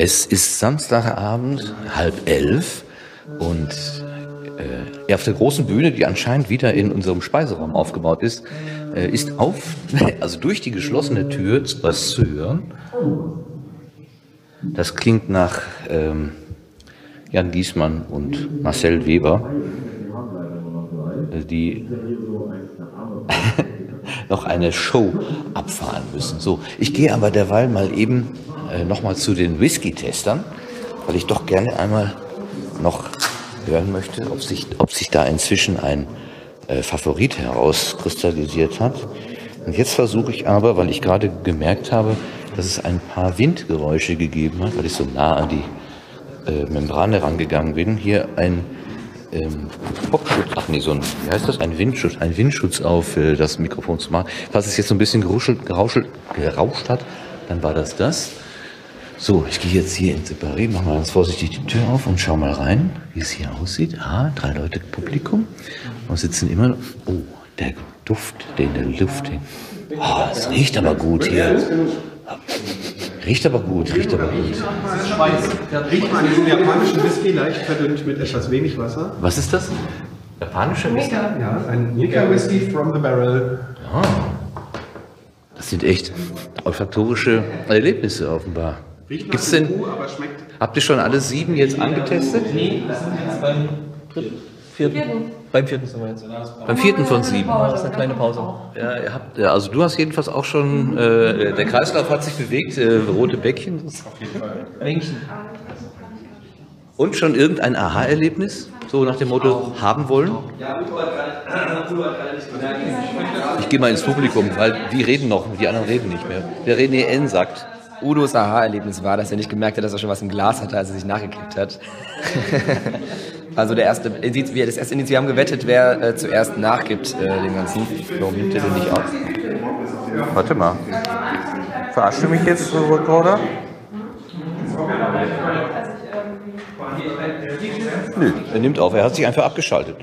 Es ist Samstagabend, halb elf und äh, auf der großen Bühne, die anscheinend wieder in unserem Speiseraum aufgebaut ist, äh, ist auf, also durch die geschlossene Tür was zu hören. Das klingt nach ähm, Jan Giesmann und Marcel Weber, äh, die noch eine Show abfahren müssen. So, ich gehe aber derweil mal eben äh, nochmal zu den Whisky-Testern, weil ich doch gerne einmal noch hören möchte, ob sich, ob sich da inzwischen ein äh, Favorit herauskristallisiert hat. Und jetzt versuche ich aber, weil ich gerade gemerkt habe, dass es ein paar Windgeräusche gegeben hat, weil ich so nah an die äh, Membrane rangegangen bin, hier ein ähm, Popschutz, ach nee, so ein, wie heißt das, ein Windschutz, ein Windschutz auf äh, das Mikrofon zu machen. Falls es jetzt so ein bisschen geruschelt, gerauschelt, gerauscht hat, dann war das das. So, ich gehe jetzt hier ins Separé, mache mal ganz vorsichtig die Tür auf und schau mal rein, wie es hier aussieht. Ah, drei Leute Publikum. Und sitzen immer noch. Oh, der Duft, der in der Luft hängt. Oh, es riecht aber gut hier. Riecht aber gut, riecht aber gut. Riecht man diesen japanischen Whisky leicht verdünnt mit etwas wenig Wasser. Was ist das? Japanischer Whisky? Ja, ein Nika Whisky from the barrel. Ah, das sind echt olfaktorische Erlebnisse offenbar. Riecht nach denn, Kuh, aber schmeckt. habt ihr schon alle sieben jetzt angetestet? Nee, das sind jetzt beim dritten, vierten. Beim vierten sind wir jetzt. Beim vierten von sieben. Das ist eine kleine Pause. Ja, ihr habt, ja, also du hast jedenfalls auch schon, äh, der Kreislauf hat sich bewegt, äh, rote Bäckchen. Männchen. Und schon irgendein Aha-Erlebnis? So nach dem Motto, haben wollen? Ich gehe mal ins Publikum, weil die reden noch, die anderen reden nicht mehr. Der René N. sagt, Udos Aha-Erlebnis war, dass er nicht gemerkt hat, dass er schon was im Glas hatte, als er sich nachgekippt hat. also der erste wir, das erste Indiz, wir haben gewettet, wer äh, zuerst nachgibt äh, dem Ganzen. warum nimmt der denn nicht auf? Warte mal. Verarscht du mich jetzt, Recorder? Nö, er nimmt auf, er hat sich einfach abgeschaltet.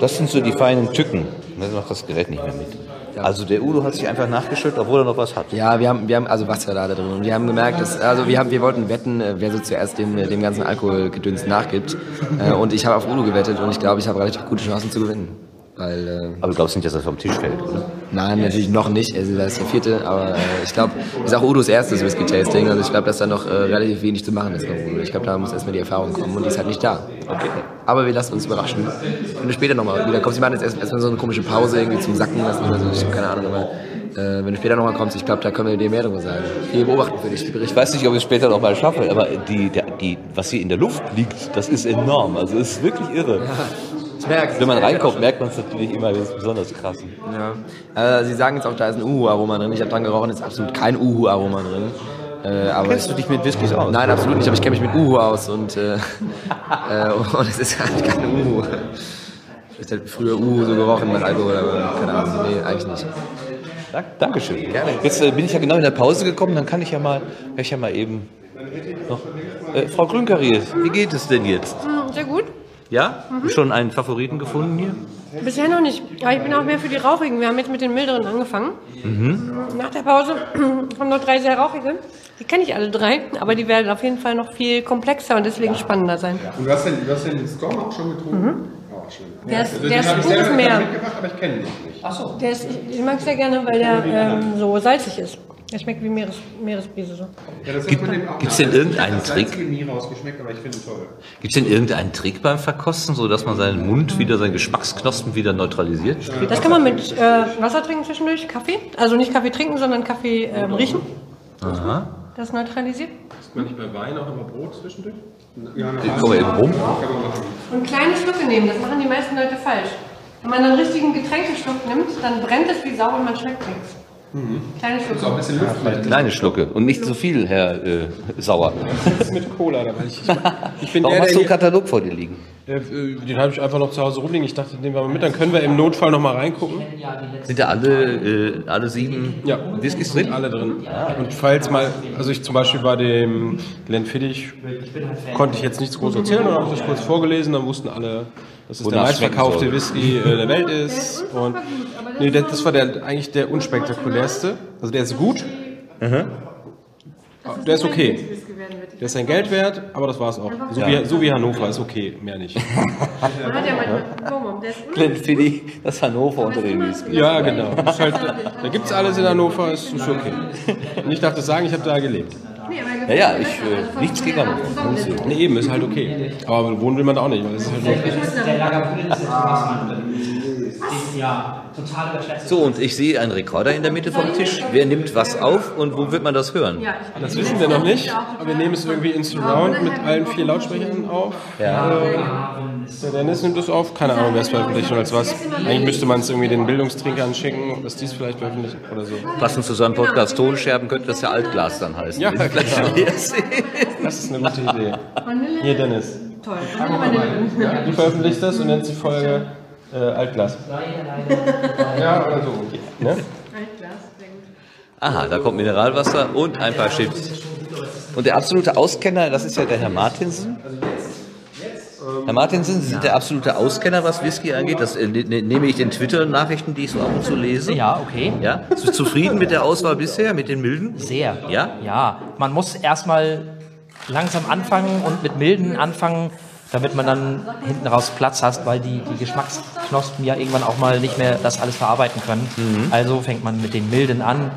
Das sind so die feinen Tücken. Dann macht das Gerät nicht mehr mit. Also der Udo hat sich einfach nachgeschüttet, obwohl er noch was hat. Ja, wir haben, wir haben also Wasser da drin und wir haben gemerkt, dass, also wir haben, wir wollten wetten, äh, wer so zuerst dem, dem ganzen Alkoholgedöns nachgibt. Äh, und ich habe auf Udo gewettet und ich glaube, ich habe relativ gute Chancen zu gewinnen. Weil, äh, Aber du glaubst nicht, dass er vom Tisch fällt, oder? nein, natürlich noch nicht. Also das ist der vierte, aber äh, ich glaube, ist auch Udos erstes Whisky-Tasting. Also ich glaube, dass da noch äh, relativ wenig zu machen ist. Ich glaube, da muss erstmal die Erfahrung kommen und die ist halt nicht da. Okay. Aber wir lassen uns überraschen. Wenn du später nochmal wieder kommst, wir machen jetzt erst- erstmal so eine komische Pause irgendwie zum Sacken lassen oder so. Ich habe keine Ahnung, aber äh, wenn du später nochmal kommst, ich glaube, da können wir dir mehr darüber sagen. Wir beobachten für dich die Ich Berichte. weiß nicht, ob ich es später noch mal schaffe, aber die, der, die, was hier in der Luft liegt, das ist enorm. Also es ist wirklich irre. Ich merke Wenn man reinkommt, merkt man es natürlich immer, das ist besonders krass. Ja. Äh, Sie sagen jetzt auch, da ist ein Uhu-Aroma drin. Ich habe dran gerochen, ist absolut kein Uhu-Aroma drin. Äh, aber Kennst du dich mit Whiskys aus? Nein, absolut nicht, aber ich kenne mich mit Uhu aus und, äh, äh, und es ist halt kein Uhu. Ich hätte früher Uhu so gerochen mit Alkohol, aber keine Ahnung, nee, eigentlich nicht. Dank, Dankeschön. Gerne. Jetzt äh, bin ich ja genau in der Pause gekommen, dann kann ich ja mal, kann ich ja mal eben noch. Äh, Frau Grünkarier, wie geht es denn jetzt? Ja? Schon einen Favoriten gefunden hier? Bisher noch nicht. Aber ich bin auch mehr für die rauchigen. Wir haben jetzt mit den milderen angefangen. Nach der Pause kommen noch drei sehr rauchige. Die kenne ich alle drei, aber die werden auf jeden Fall noch viel komplexer und deswegen spannender sein. Und du hast den, du hast den Storm auch schon getrunken? Auch schön. Der ist- also, der den ist gutes Meer. mitgebracht, aber ich kenne ihn noch nicht. Der ist, ich, ich mag es sehr gerne, weil der ähm, so salzig ist. Der schmeckt wie Meeres, Meeresbrise so. Ja, das Gibt- nach- denn irgendeinen Trick? Gibt es denn irgendeinen Trick beim Verkosten, so dass man seinen Mund wieder, seinen Geschmacksknospen wieder neutralisiert? Das kann man mit äh, Wasser trinken zwischendurch, Kaffee. Also nicht Kaffee trinken, sondern Kaffee ähm, riechen. Aha. Das neutralisiert. Ist man nicht bei Wein auch immer Brot zwischendurch? Ja, Ich komme eben rum. Kann man machen. Und kleine Schlucke nehmen, das machen die meisten Leute falsch. Wenn man einen richtigen Getränkeschluck nimmt, dann brennt es wie Sau und man schmeckt nichts. Kleine Ist auch ein Schlucke. bisschen Luft mit. Kleine Schlucke und nicht zu viel, Herr äh, Sauer. mit Cola dabei. Ich, ich, bin Warum der, hast du einen der, Katalog vor dir liegen? der, äh, den habe ich einfach noch zu Hause rumliegen. Ich dachte, den nehmen wir mal mit, dann können wir im Notfall noch mal reingucken. Sind da alle, äh, alle sieben Ja, Whiskys drin? alle drin. Und falls mal, also ich zum Beispiel bei dem Glenfiddich konnte ich jetzt nichts groß erzählen, oder habe ich das kurz vorgelesen, dann wussten alle, dass es der meistverkaufte Whisky äh, der Welt ist. Und nee, das, das war der, eigentlich der unspektakulärste. Also der ist gut. Der ist okay. der ist sein Geld wert, aber das war's auch. So, wie, so wie Hannover ist okay, mehr nicht. Man hat ja manchmal, der ist Glenfiddich, das Hannover unter den Whisky. Ja, genau. Ist halt, da gibt's alles in Hannover, ist, ist okay. Und ich darf das sagen, ich habe da gelebt. Ja, ja, ich, äh, nichts gegen Hannover. Nee, eben, ist halt okay. Aber wohnen will man da auch nicht, weil es ist halt nur Was Ja, total überschätzt. So, und ich sehe einen Rekorder in der Mitte vom Tisch. Wer nimmt was auf und wo wird man das hören? Das wissen wir noch nicht, aber wir nehmen es irgendwie in Surround mit allen vier Lautsprechern auf. Ja. Äh, der Dennis nimmt es auf, keine Ahnung, wer es veröffentlicht oder als was. Eigentlich müsste man es irgendwie den Bildungstrinkern schicken, dass die es vielleicht veröffentlichen oder so. Passend zu seinem Podcast Tonscherben könnte das ja Altglas dann heißen. Ja, gleich genau. leer sehen. Das ist eine gute Idee. Hier, Dennis. toll. Du veröffentlichst das und nennst die Folge äh, Altglas. Ja, oder so. Ne? Altglas, sehr gut. Aha, da kommt Mineralwasser und ein paar Chips. Und der absolute Auskenner, das ist ja der Herr Martinsen. Herr Martinsen, Sie sind der absolute Auskenner, was Whisky angeht. Das äh, ne, ne- nehme ich den Twitter-Nachrichten, die ich so ab und zu lese. Ja, okay. Ja? Sind Sie zufrieden mit der Auswahl bisher, mit den milden? Sehr. Ja? Ja, man muss erstmal langsam anfangen und mit milden anfangen, damit man dann hinten raus Platz hat, weil die, die Geschmacksknospen ja irgendwann auch mal nicht mehr das alles verarbeiten können. Also fängt man mit den milden an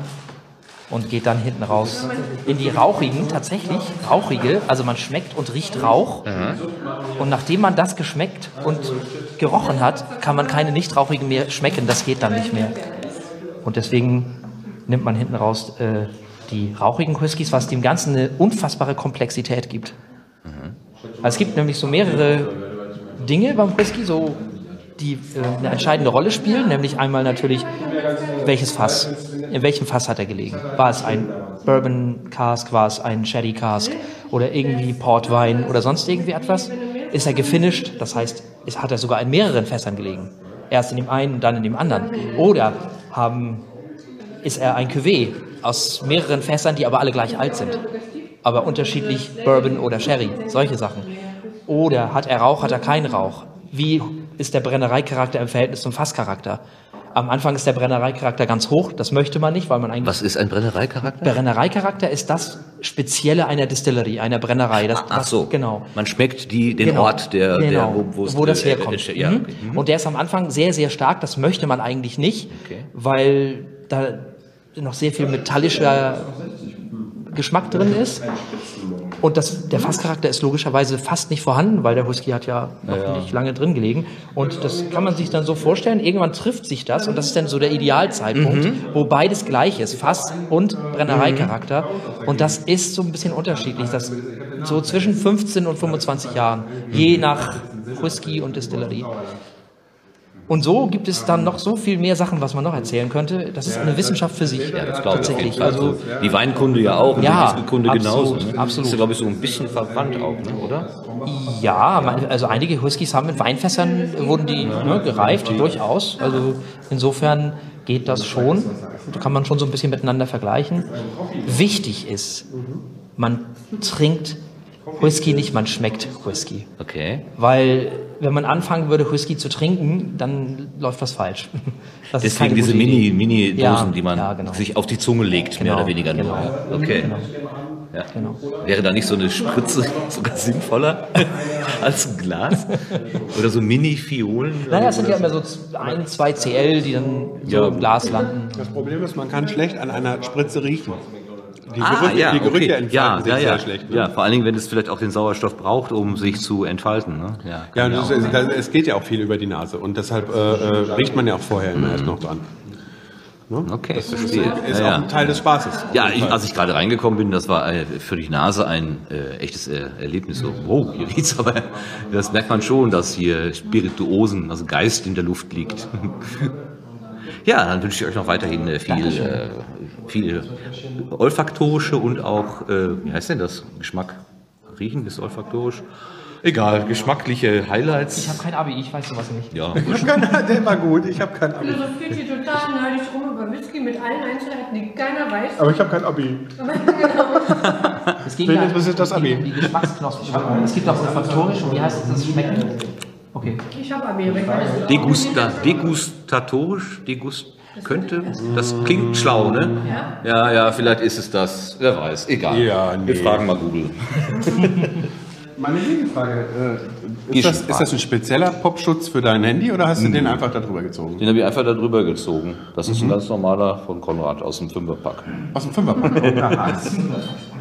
und geht dann hinten raus in die rauchigen, tatsächlich rauchige, also man schmeckt und riecht Rauch. Und nachdem man das geschmeckt und gerochen hat, kann man keine nicht rauchigen mehr schmecken, das geht dann nicht mehr. Und deswegen nimmt man hinten raus äh, die rauchigen Whiskys, was dem Ganzen eine unfassbare Komplexität gibt. Also es gibt nämlich so mehrere Dinge beim Whisky, so die äh, eine entscheidende Rolle spielen, nämlich einmal natürlich, welches Fass, in welchem Fass hat er gelegen? War es ein Bourbon Cask, war es ein Sherry Cask oder irgendwie Portwein oder sonst irgendwie etwas? Ist er gefinished, das heißt, hat er sogar in mehreren Fässern gelegen. Erst in dem einen, dann in dem anderen. Oder haben ist er ein Cuvée aus mehreren Fässern, die aber alle gleich alt sind. Aber unterschiedlich Bourbon oder Sherry, solche Sachen. Oder hat er Rauch, hat er keinen Rauch? Wie ist der Brennereicharakter im Verhältnis zum Fasscharakter? Am Anfang ist der Brennereicharakter ganz hoch, das möchte man nicht, weil man eigentlich... Was ist ein Brennereicharakter? Brennereicharakter ist das Spezielle einer Distillerie, einer Brennerei. Das, Ach was- so. Genau. Man schmeckt die, den Genau. Ort, der, genau. der wo, wo, das äh, herkommt. äh, Ja, Mhm. okay. Mhm. Und der ist am Anfang sehr, sehr stark. Das möchte man eigentlich nicht, Okay. weil da noch sehr viel metallischer Geschmack drin ist. Und das, der Fasscharakter ist logischerweise fast nicht vorhanden, weil der Whisky hat ja noch nicht lange drin gelegen. Und das kann man sich dann so vorstellen. Irgendwann trifft sich das und das ist dann so der Idealzeitpunkt, Mhm. wo beides gleich ist, Fass und Brennereicharakter. Und das ist so ein bisschen unterschiedlich. Das so zwischen 15 und 25 Jahren, je nach Whisky und Distillerie. Und so gibt es dann noch so viel mehr Sachen, was man noch erzählen könnte. Das ist eine Wissenschaft für sich. Ja, das tatsächlich. Also die Weinkunde ja auch und Ja, die Whiskykunde genauso. Ne? absolut. Ist ja, glaube ich, so ein bisschen verwandt auch, ne? oder? ja, also einige Whiskys haben mit Weinfässern wurden die ne, gereift, durchaus. Also insofern geht das schon. Da kann man schon so ein bisschen miteinander vergleichen. Wichtig ist, man trinkt Whisky nicht, man schmeckt Whisky. Okay. Weil wenn man anfangen würde, Whisky zu trinken, dann läuft was falsch. Das ist Deswegen diese gute Mini. Mini-Dosen, Ja, die man ja, genau. sich auf die Zunge legt, mehr Genau, oder weniger nur. genau. Ja. Okay. Genau. Ja. Genau. Wäre da nicht so eine Spritze sogar sinnvoller als ein Glas? Oder so Mini-Fiolen? Naja, es sind ja immer so ein, zwei CL, die dann so Ja. im Glas landen. Das Problem ist, man kann schlecht an einer Spritze riechen. Die Ah, Gerüche, ja, die Gerüche okay. entfalten ja, sich ja, sehr ja. schlecht. Ne? Ja, vor allen Dingen, wenn es vielleicht auch den Sauerstoff braucht, um sich zu entfalten. Ne? Ja, Ja, das, sein. das, es geht ja auch viel über die Nase und deshalb äh, äh, riecht man ja auch vorher immer erst noch dran. Ne? Okay, das ist, verstehe. ist Ja, auch ja. ein Teil des Spaßes. Ja, ich, als ich gerade reingekommen bin, das war äh, für die Nase ein äh, echtes äh, Erlebnis. So, wow, hier riecht's aber. Das merkt man schon, dass hier Spirituosen, also Geist in der Luft liegt. ja, dann wünsche ich euch noch weiterhin äh, viel, äh, viel olfaktorische und auch, äh, wie heißt denn das? Geschmack? Riechen ist olfaktorisch. Egal, geschmackliche Highlights. Ich habe kein Abi, ich weiß sowas nicht. ja, Ich hab keinen, der war gut, ich habe kein Abi. Philosophiert hier total neidisch rum über Whisky mit allen Einzelheiten, die keiner weiß. Aber ich habe kein Abi. Es geht das es geht Abi? um die Geschmacksknospen. Es gibt auch olfaktorisch und wie heißt es das Schmecken? Okay. Ich habe nicht. Degusta, degustatorisch, degust könnte, das klingt schlau, ne? Ja, ja, vielleicht ist es das, wer weiß, egal. Ja, Wir nee. fragen mal Google. Meine Gegenfrage, äh, ist, das, ist das ein spezieller Popschutz für dein Handy oder hast du den einfach da drüber gezogen? Den habe ich einfach da drüber gezogen. Das ist ein ganz normaler von Konrad aus dem Fünferpack. Aus dem Fünferpack.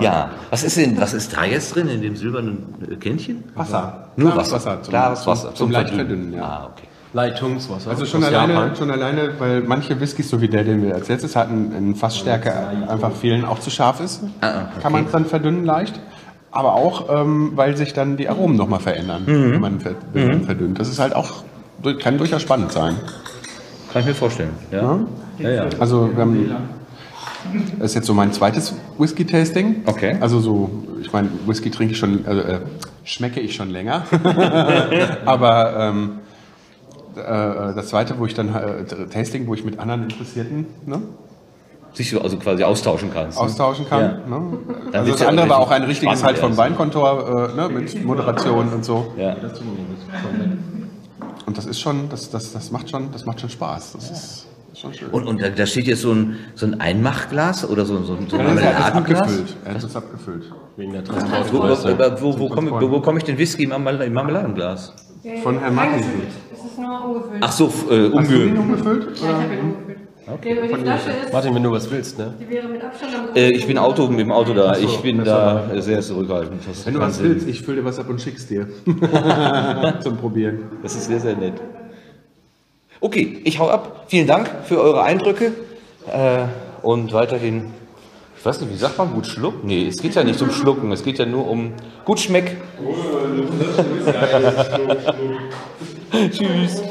Ja, was ist denn, was ist da jetzt drin in dem silbernen äh, Kännchen? Wasser. Nur Wasser. Wasser zum- Klares zum- Wasser. zum leicht Verdünnen. verdünnen, ja. Ah, okay. Leitungswasser. Also schon alleine, Japan. schon alleine, weil manche Whiskys, so wie der, den wir als letztes hatten, in Fassstärke einfach vielen auch zu scharf ist. Ah, Kann man es dann verdünnen leicht. Aber auch, ähm, weil sich dann die Aromen nochmal verändern, Mhm. wenn, man man verdünnt. Das ist halt auch, kann durchaus spannend sein. Kann ich mir vorstellen. Ja. Ja, ja. Also wir haben, das ist jetzt so mein zweites Whisky-Tasting. Okay. Also so, ich meine, Whisky trinke ich schon, also, äh, schmecke ich schon länger. Aber ähm, äh, das zweite, wo ich dann äh, Tasting, wo ich mit anderen Interessierten ne, Sich so also quasi austauschen kannst. ne? austauschen kann. Ja. Ne? Also das ja andere war auch ein richtiges halt vom. Weinkontor äh, ne, mit Moderation und so. Ja. Und das ist schon, das, das, das macht schon, das macht schon Spaß. Das ist, ist. Und, und da- da steht jetzt so ein, so ein Einmachglas oder so, so, so ein er Marmeladenglas. abgefüllt. Er hat das abgefüllt. Wegen der Wo, Transportgröße. wo, wo, wo, komme, wo, ich den Whisky im Marmel- im Marmeladenglas? Von Herrn Martin. Es ist nur ungefüllt. Ach so, äh, Hast du den umge umgefüllt? Ja, ich habe ihn umgefüllt. Okay. Ist, Martin, wenn du was willst, ne? die wäre mit Abstand äh, Ich bin Auto, mit dem Auto da. Ich bin da sehr zurückhaltend. Wenn du was Sinn. willst, ich fülle dir was ab und schick's dir. Zum Probieren. Das ist sehr, sehr nett. Okay, ich hau ab. Vielen Dank für eure Eindrücke. Äh, und weiterhin, ich weiß nicht, wie sagt man, gut schlucken? Nee, es geht ja nicht um Schlucken, es geht ja nur um gut schmeck. Tschüss.